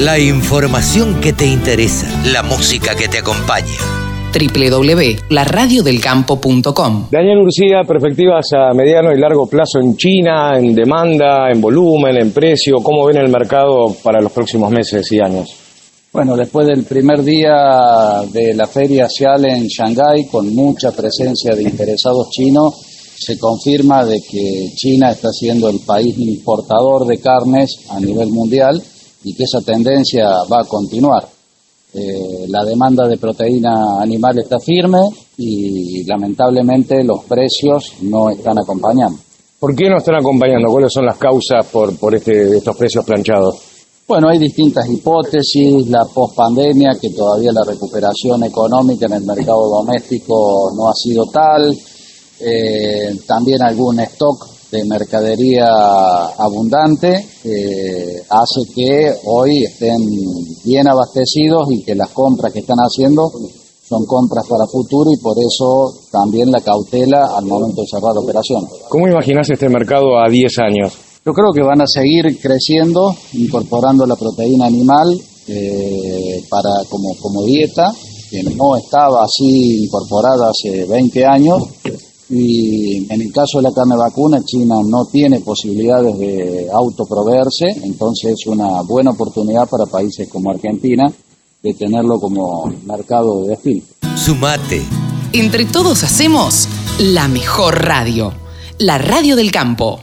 La información que te interesa, la música que te acompaña. www.laradiodelcampo.com Daniel Urcía, perspectivas a mediano y largo plazo en China, en demanda, en volumen, en precio. ¿Cómo ven el mercado para los próximos meses y años? Bueno, después del primer día de la feria Cial en Shanghái, con mucha presencia de interesados chinos, se confirma de que China está siendo el país importador de carnes a nivel mundial y que esa tendencia va a continuar. Eh, la demanda de proteína animal está firme y lamentablemente los precios no están acompañando. ¿Por qué no están acompañando? ¿Cuáles son las causas por, por este, estos precios planchados? Bueno, hay distintas hipótesis, la pospandemia, que todavía la recuperación económica en el mercado doméstico no ha sido tal, eh, también algún stock de mercadería abundante eh, hace que hoy estén bien abastecidos y que las compras que están haciendo son compras para futuro y por eso también la cautela al momento de cerrar operaciones. ¿Cómo imaginas este mercado a 10 años? Yo creo que van a seguir creciendo, incorporando la proteína animal eh, para como, como dieta, que no estaba así incorporada hace 20 años y en el caso de la carne vacuna, China no tiene posibilidades de autoproveerse, entonces es una buena oportunidad para países como Argentina de tenerlo como mercado de destino. Sumate. Entre todos hacemos la mejor radio, la radio del campo.